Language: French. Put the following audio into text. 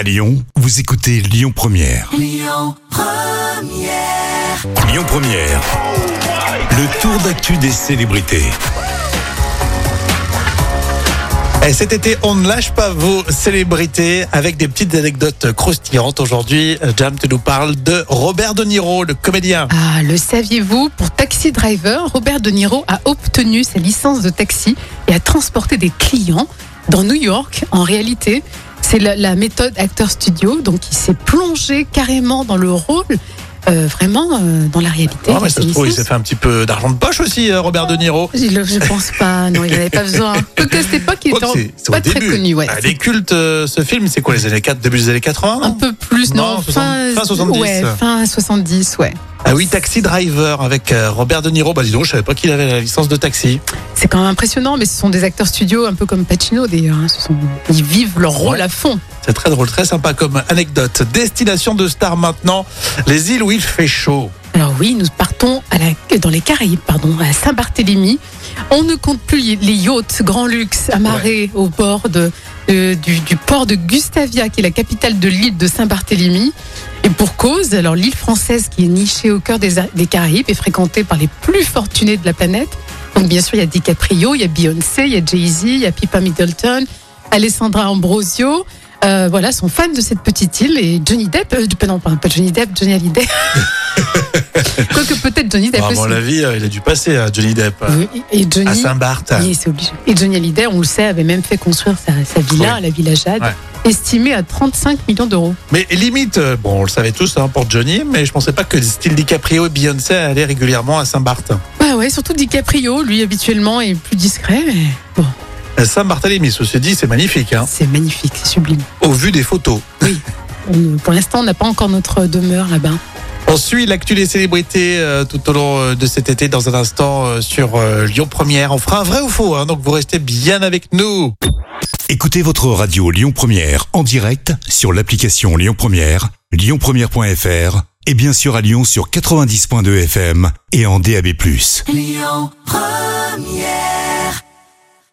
À Lyon, vous écoutez Lyon Première. Lyon Première. Le tour d'actu des célébrités. Et cet été, on ne lâche pas vos célébrités avec des petites anecdotes croustillantes. Aujourd'hui, Jam, tu nous parles de Robert De Niro, le comédien. Ah, le saviez-vous? Pour Taxi Driver, Robert De Niro a obtenu sa licence de taxi et a transporté des clients dans New York. En réalité, c'est la, la méthode acteur studio, donc il s'est plongé carrément dans le rôle, euh, vraiment euh, dans la réalité. Ah, mais ça se trouve, il s'est fait un petit peu d'argent de poche aussi, euh, Robert De Niro. Je, je pense pas, non, il n'avait pas besoin. Quoique à cette époque, il était pas très connu. Ouais. Ah, les cultes, ce film, c'est quoi les années 4, début des années 80 Un peu plus, non, Non, 60 fin 70. Ouais, fin 70, ouais. Ah oui, Taxi Driver avec euh, Robert De Niro. Bah dis donc, je savais pas qu'il avait la licence de taxi. C'est quand même impressionnant, mais ce sont des acteurs studio un peu comme Pacino d'ailleurs. hein. Sont- Ils vivent leur rôle Ouais. à fond. C'est très drôle, très sympa comme anecdote. Destination de star maintenant, les îles où il fait chaud. Alors oui, nous partons à la, dans les Caraïbes, pardon, à Saint-Barthélemy. On ne compte plus les yachts grand luxe amarrés au bord de, de- du, port de Gustavia, qui est la capitale de l'île de Saint-Barthélemy. Et pour cause, alors l'île française qui est nichée au cœur des, des Caraïbes est fréquentée par les plus fortunés de la planète. Donc bien sûr, il y a DiCaprio, il y a Beyoncé, il y a Jay-Z, il y a Pippa Middleton, Alessandra Ambrosio. Euh, voilà, sont fans de cette petite île et Johnny Depp, euh, non, pardon, pas Johnny Depp, Johnny Hallyday. Quoique peut-être Johnny Depp Ah, à mon avis, euh, il a dû passer à Johnny Depp. Oui, et Johnny, À Saint-Barth. oui, c'est obligé. Et Johnny Hallyday, on le sait, avait même fait construire sa, sa villa, Oui. la Villa Jade, Ouais. estimée à 35 millions d'euros. Mais limite, euh, bon, on le savait tous hein, pour Johnny, mais je pensais pas que style DiCaprio et Beyoncé allaient régulièrement à Saint-Barth. Bah ouais, surtout DiCaprio, lui habituellement est plus discret, mais bon, Euh, Saint-Barthélemy, ceci dit, c'est magnifique, hein, c'est magnifique, c'est sublime. au vu des photos. On- pour l'instant, on n'a pas encore notre demeure là-bas. On suit l'actu des célébrités euh, tout au long euh, de cet été dans un instant euh, sur euh, Lyon Première. On fera un vrai ou faux, hein, donc vous restez bien avec nous. Écoutez votre radio Lyon Première en direct sur l'application Lyon Première, lyonpremière.fr et bien sûr à Lyon sur 90.2 FM et en DAB+. Lyon Première